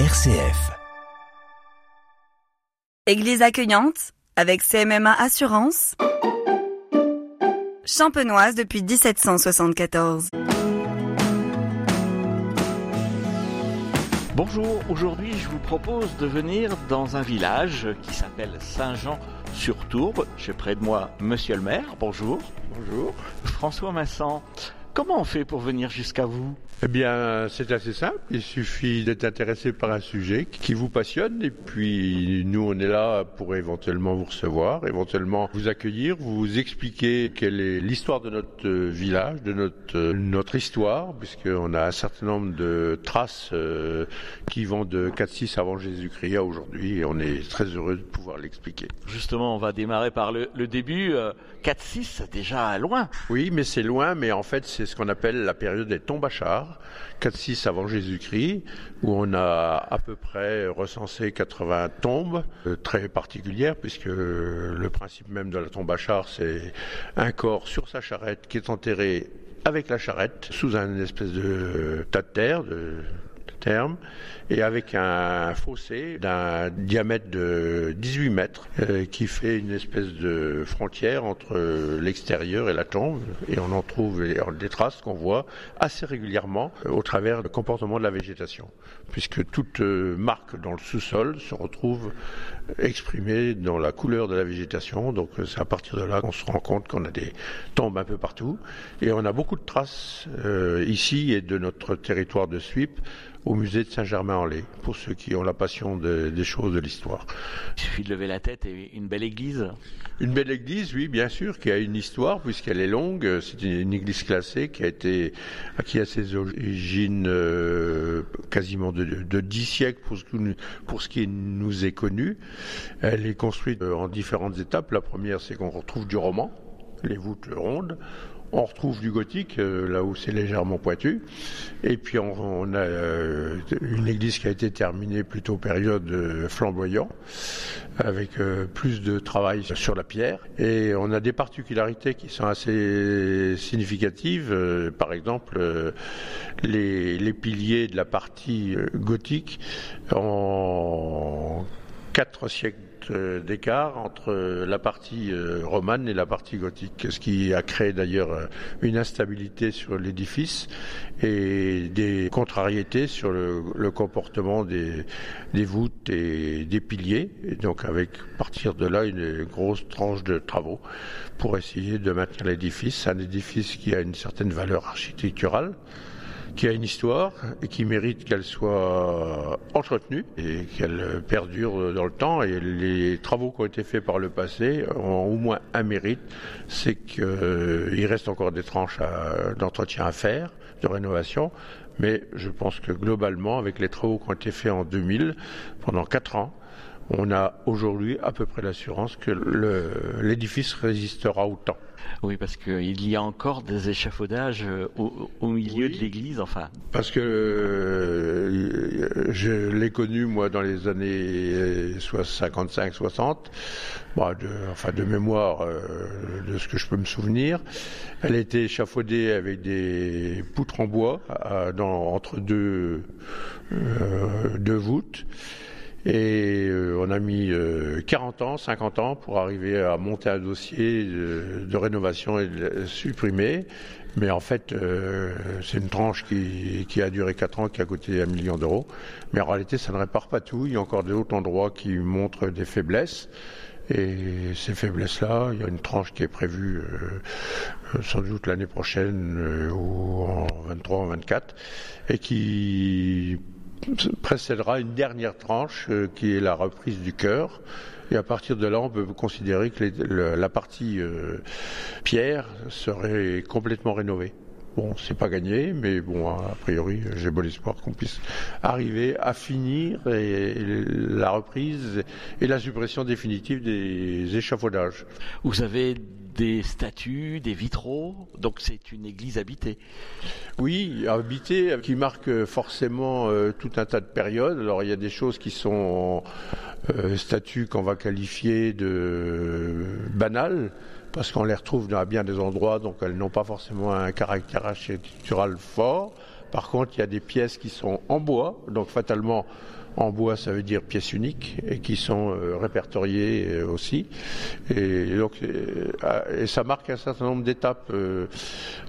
RCF. Église accueillante avec CMMA Assurance. Champenoise depuis 1774. Bonjour, aujourd'hui je vous propose de venir dans un village qui s'appelle Saint-Jean-sur-Tourbe. J'ai près de moi Monsieur le maire, bonjour. Bonjour. François Masson, comment on fait pour venir jusqu'à vous? Eh bien, c'est assez simple. Il suffit d'être intéressé par un sujet qui vous passionne et puis nous, on est là pour éventuellement vous recevoir, éventuellement vous accueillir, vous expliquer quelle est l'histoire de notre village, de notre, notre histoire, puisqu'on a un certain nombre de traces euh, qui vont de 4-6 avant Jésus-Christ à aujourd'hui et on est très heureux de pouvoir l'expliquer. Justement, on va démarrer par le, le début. euh, 4-6, c'est déjà loin. Oui, mais c'est loin, mais en fait, c'est ce qu'on appelle la période des tombachards, 4-6 avant Jésus-Christ, où on a à peu près recensé 80 tombes euh, très particulières, puisque le principe même de la tombe à c'est un corps sur sa charrette qui est enterré avec la charrette sous un espèce de tas de terre, terme, et avec un fossé d'un diamètre de 18 mètres euh, qui fait une espèce de frontière entre euh, l'extérieur et la tombe. Et on en trouve des traces qu'on voit assez régulièrement euh, au travers du comportement de la végétation, puisque toute marque dans le sous-sol se retrouve exprimée dans la couleur de la végétation. Donc euh, c'est à partir de là qu'on se rend compte qu'on a des tombes un peu partout. Et on a beaucoup de traces euh, ici et de notre territoire de Suippes au musée de Saint-Germain-en-Laye, pour ceux qui ont la passion de- des choses de l'histoire. Il suffit de lever la tête et une belle église. Une belle église, oui, bien sûr, qui a une histoire puisqu'elle est longue. C'est une, église classée qui a été, qui a ses origines euh, quasiment de, de 10 siècles ce, pour ce qui nous est connu. Elle est construite euh, en différentes étapes. La première, c'est qu'on retrouve du roman, les voûtes rondes. On retrouve du gothique, euh, là où c'est légèrement pointu. Et puis on, a euh, une église qui a été terminée plutôt période flamboyant, avec plus de travail sur la pierre. Et on a des particularités qui sont assez significatives. Par exemple, les, les piliers de la partie gothique en quatre siècles euh, d'écart entre euh, la partie euh, romane et la partie gothique, ce qui a créé d'ailleurs une instabilité sur l'édifice et des contrariétés sur le, comportement des, des voûtes et des piliers. Et donc avec, à partir de là, une grosse tranche de travaux pour essayer de maintenir l'édifice. Un édifice qui a une certaine valeur architecturale qui a une histoire et qui mérite qu'elle soit entretenue et qu'elle perdure dans le temps. Et les travaux qui ont été faits par le passé ont au moins un mérite, c'est qu'il reste encore des tranches d'entretien à faire, de rénovation. Mais je pense que globalement, avec les travaux qui ont été faits en 2000, pendant quatre ans, on a aujourd'hui à peu près l'assurance que l'édifice résistera au temps. Oui, parce qu'il y a encore des échafaudages euh, au, au milieu Oui. de l'église, enfin. Parce que euh, je l'ai connu moi dans les années 55-60, bon, de, enfin de mémoire euh, de ce que je peux me souvenir. Elle était échafaudée avec des poutres en bois à- dans, entre deux, euh, deux voûtes. Et euh, on a mis euh, 40 ans, 50 ans pour arriver à monter un dossier de, de rénovation et de le supprimer. Mais en fait, euh, c'est une tranche qui, qui a duré 4 ans, qui a coûté un million d'euros. Mais en réalité, ça ne répare pas tout. Il y a encore d'autres endroits qui montrent des faiblesses. Et ces faiblesses-là, il y a une tranche qui est prévue euh, euh, sans doute l'année prochaine euh, ou en 23 ou 24 et qui précédera une dernière tranche euh, qui est la reprise du cœur. Et à partir de là, on peut considérer que la partie euh, pierre serait complètement rénovée. Bon, c'est pas gagné, mais bon, a priori, j'ai bon espoir qu'on puisse arriver à finir la reprise et la suppression définitive des échafaudages. Vous avez des statues, des vitraux, donc c'est une église habitée. Oui, habité, qui marque forcément euh, tout un tas de périodes. Alors il y a des choses qui sont euh, statues qu'on va qualifier de banales, parce qu'on les retrouve dans bien des endroits, donc elles n'ont pas forcément un caractère architectural fort. Par contre, il y a des pièces qui sont en bois, donc fatalement en bois, ça veut dire pièces uniques et qui sont euh, répertoriées euh, aussi. Et donc, euh, et ça marque un certain nombre d'étapes.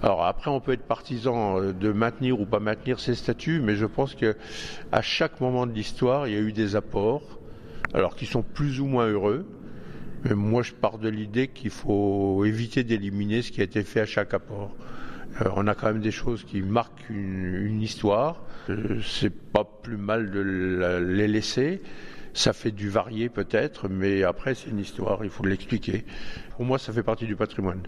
alors après, on peut être partisan de maintenir ou pas maintenir ces statuts, mais je pense que à chaque moment de l'histoire, il y a eu des apports, alors qui sont plus ou moins heureux. Mais moi, je pars de l'idée qu'il faut éviter d'éliminer ce qui a été fait à chaque apport. Euh, on a quand même des choses qui marquent une, histoire. Euh, c'est pas plus mal de les laisser. Ça fait du varié peut-être, mais après c'est une histoire, il faut l'expliquer. Pour moi, ça fait partie du patrimoine.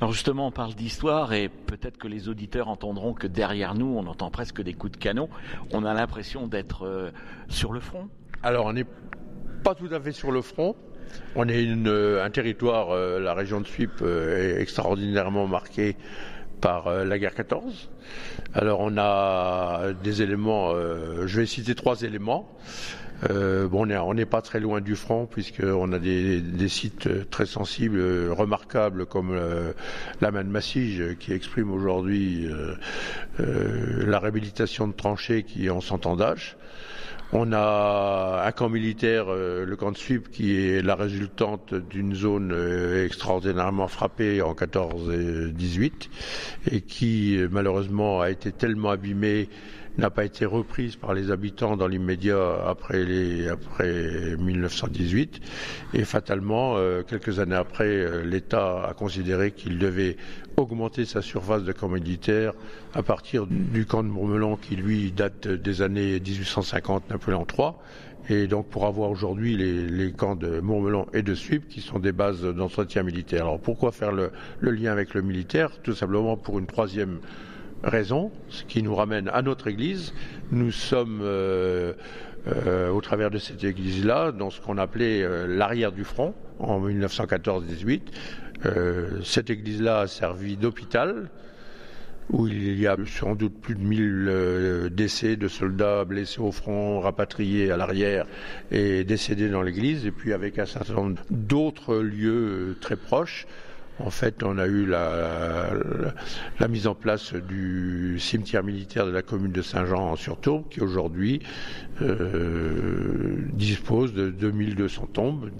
Alors justement, on parle d'histoire et peut-être que les auditeurs entendront que derrière nous, on entend presque des coups de canon. On a l'impression d'être euh, sur le front. Alors on n'est pas tout à fait sur le front. On est un territoire, la région de Suip, est extraordinairement marquée par euh, la guerre 14. Alors on a des éléments, euh, je vais citer trois éléments. Euh, bon, on n'est pas très loin du front puisqu'on a des, sites très sensibles, remarquables comme la main de Massige qui exprime aujourd'hui la réhabilitation de tranchées qui en cent ans d'âge. On a un camp militaire, euh, le camp de Suip, qui est la résultante d'une zone euh, extraordinairement frappée en 14 et 18 et qui malheureusement a été tellement abîmée n'a pas été reprise par les habitants dans l'immédiat après, les, après 1918. Et fatalement, euh, quelques années après, euh, l'État a considéré qu'il devait augmenter sa surface de camp militaire à partir du camp de Mourmelon qui, lui, date des années 1850, Napoléon III. Et donc pour avoir aujourd'hui les, camps de Mourmelon et de Suip qui sont des bases d'entretien militaire. Alors pourquoi faire le lien avec le militaire? Tout simplement pour une troisième raison, ce qui nous ramène à notre Église. Nous sommes euh, euh, au travers de cette Église-là dans ce qu'on appelait euh, l'arrière du front en 1914-18. cette Église-là a servi d'hôpital où il y a sans doute plus de 1000 décès de soldats blessés au front, rapatriés à l'arrière et décédés dans l'église, et puis avec un certain nombre d'autres lieux très proches. En fait, on a eu la, mise en place du cimetière militaire de la commune de Saint-Jean-sur-Tourbe, qui aujourd'hui euh, dispose de 2200 tombes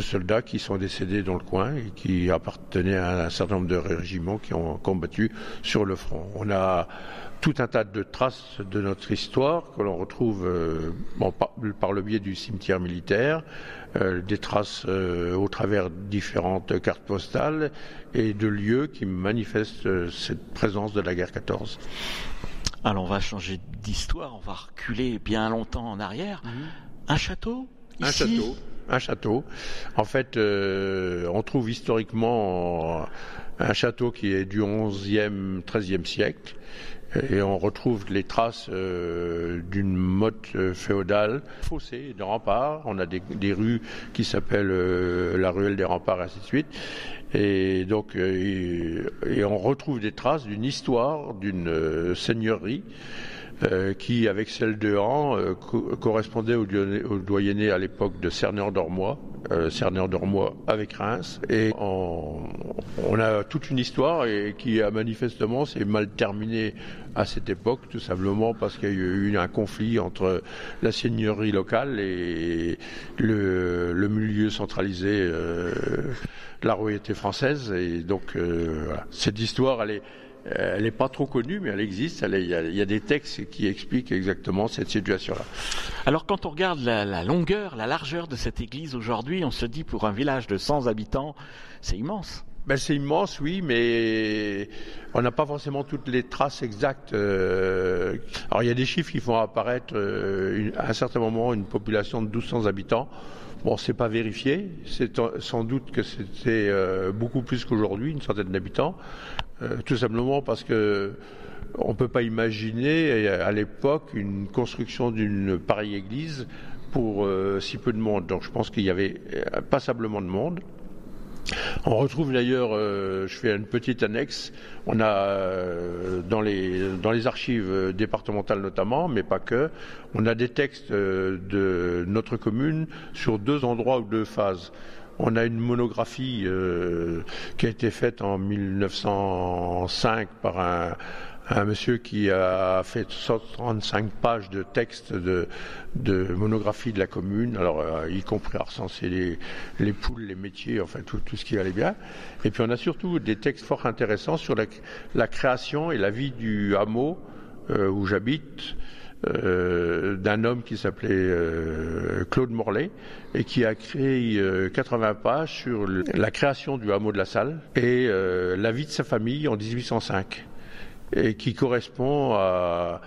soldats qui sont décédés dans le coin et qui appartenaient à un certain nombre de régiments qui ont combattu sur le front. On a tout un tas de traces de notre histoire que l'on retrouve euh, par, le biais du cimetière militaire, euh, des traces euh, au travers de différentes cartes postales et de lieux qui manifestent cette présence de la guerre 14. Alors on va changer d'histoire, on va reculer bien longtemps en arrière. Mhm. Un château Un château. Un château. En fait, on trouve historiquement un château qui est du 11e, 13e siècle, et on retrouve les traces euh, d'une motte euh, féodale, fossé de remparts. On a des, rues qui s'appellent euh, la ruelle des remparts, ainsi de suite. Et, on retrouve des traces d'une histoire d'une seigneurie qui, avec celle de Han, correspondait au, doyenné à l'époque de Cerneur-d'Ormois, euh, Cerneur-d'Ormois avec Reims. Et on, a toute une histoire et qui manifestement s'est mal terminée à cette époque, tout simplement parce qu'il y a eu un conflit entre la seigneurie locale et le, milieu centralisé euh, la royauté française. Et donc, euh, cette histoire, elle est, elle n'est pas trop connue, mais elle existe. il, y a, des textes qui expliquent exactement cette situation-là. Alors, quand on regarde la, la, longueur, la largeur de cette église aujourd'hui, on se dit pour un village de 100 habitants, c'est immense. Ben, c'est immense, oui, mais on n'a pas forcément toutes les traces exactes. Euh. Alors il y a des chiffres qui font apparaître euh, à un certain moment une population de 1200 habitants. Bon, c'est pas vérifié. C'est sans doute que c'était euh, beaucoup plus qu'aujourd'hui, une centaine d'habitants, tout simplement parce que on peut pas imaginer à l'époque une construction d'une pareille église pour si peu de monde. Donc je pense qu'il y avait passablement de monde. On retrouve d'ailleurs, euh, je fais une petite annexe, on a euh, dans, les, archives départementales notamment, mais pas que, on a des textes euh, de notre commune sur deux endroits ou deux phases. On a une monographie qui a été faite en 1905 par un, un monsieur qui a fait 135 pages de textes de, monographie de la commune, alors euh, y compris à recenser les, les, poules, les métiers, enfin tout, ce qui allait bien. Et puis on a surtout des textes fort intéressants sur la, création et la vie du hameau euh, où j'habite. Euh, d'un homme qui s'appelait Claude Morlaix et qui a créé 80 euh, pages sur la création du hameau de la Salle et la vie de sa famille en 1805 et qui correspond à,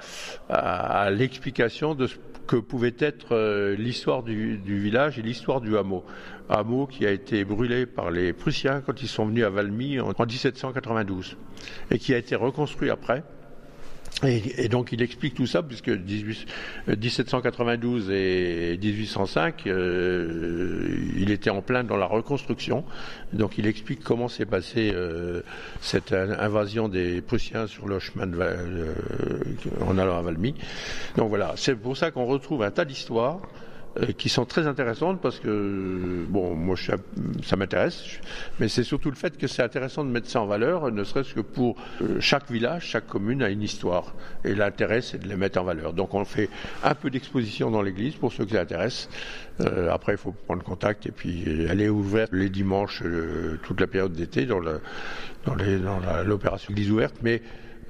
l'explication de ce que pouvait être l'histoire du, du, village et l'histoire du hameau. Hameau qui a été brûlé par les Prussiens quand ils sont venus à Valmy en, en 1792 et qui a été reconstruit après et, donc il explique tout ça puisque 18, 1792 et 1805, euh, il était en plein dans la reconstruction. Donc il explique comment s'est passée euh, cette invasion des Prussiens sur le chemin de, euh, en allant à Valmy. Donc voilà, c'est pour ça qu'on retrouve un tas d'histoires euh, qui sont très intéressantes parce que, bon, moi, ça m'intéresse, mais c'est surtout le fait que c'est intéressant de mettre ça en valeur, ne serait-ce que pour euh, chaque village, chaque commune a une histoire. Et l'intérêt, c'est de les mettre en valeur. Donc, on fait un peu d'exposition dans l'église pour ceux que ça intéresse. Euh, après, il faut prendre contact et puis elle est ouverte les dimanches, toute la période d'été dans l'opération dans, église ouverte, mais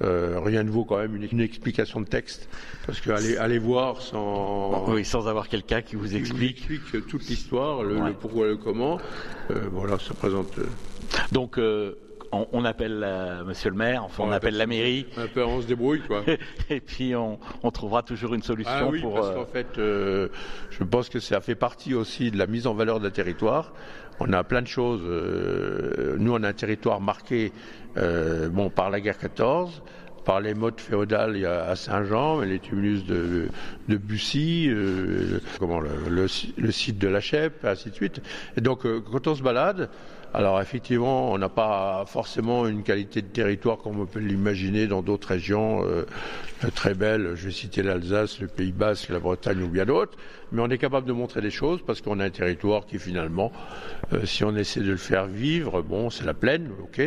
euh, rien ne vaut quand même une, explication de texte, parce que aller, voir sans oui, sans avoir quelqu'un qui vous explique, explique toute l'histoire, le, pourquoi, le comment. Euh, voilà, ça présente. Euh, On, appelle Monsieur le maire, enfin on, appelle la mairie. On, se débrouille, quoi. et puis on, trouvera toujours une solution ah oui, pour. Parce qu'en fait, je pense que ça fait partie aussi de la mise en valeur d'un territoire. On a plein de choses. nous, on a un territoire marqué euh, bon, par la guerre 14, par les modes féodales à Saint-Jean, les tumulus de, de Bussy, euh, comment, le, le, site de la Chèpe, ainsi de suite. Et donc, euh, quand on se balade, alors effectivement, on n'a pas forcément une qualité de territoire comme on peut l'imaginer dans d'autres régions euh, très belles. Je vais citer l'Alsace, le Pays Basque, la Bretagne ou bien d'autres. Mais on est capable de montrer des choses parce qu'on a un territoire qui finalement, euh, si on essaie de le faire vivre, bon, c'est la plaine, ok,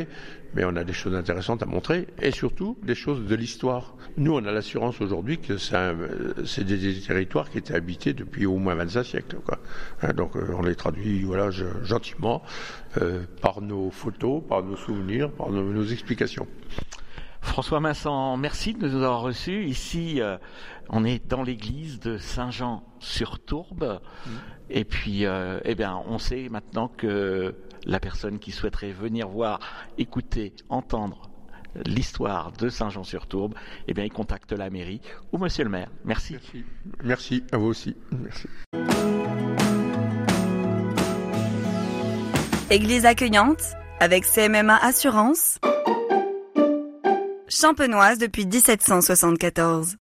mais on a des choses intéressantes à montrer et surtout des choses de l'histoire. Nous, on a l'assurance aujourd'hui que c'est des, territoires qui étaient habités depuis au moins 25 siècles. Quoi. Hein, donc euh, on les traduit voilà, gentiment euh, par nos photos, par nos souvenirs, par nos, explications. François Vincent, merci de nous avoir reçus. Ici, euh, on est dans l'église de Saint-Jean-sur-Tourbe. Mmh. Et puis, eh bien, on sait maintenant que la personne qui souhaiterait venir voir, écouter, entendre l'histoire de Saint-Jean-sur-Tourbe, eh bien, il contacte la mairie ou monsieur le maire. Merci. Merci, Merci à vous aussi. Merci. Église accueillante avec CMMA Assurance. Champenoise depuis 1774.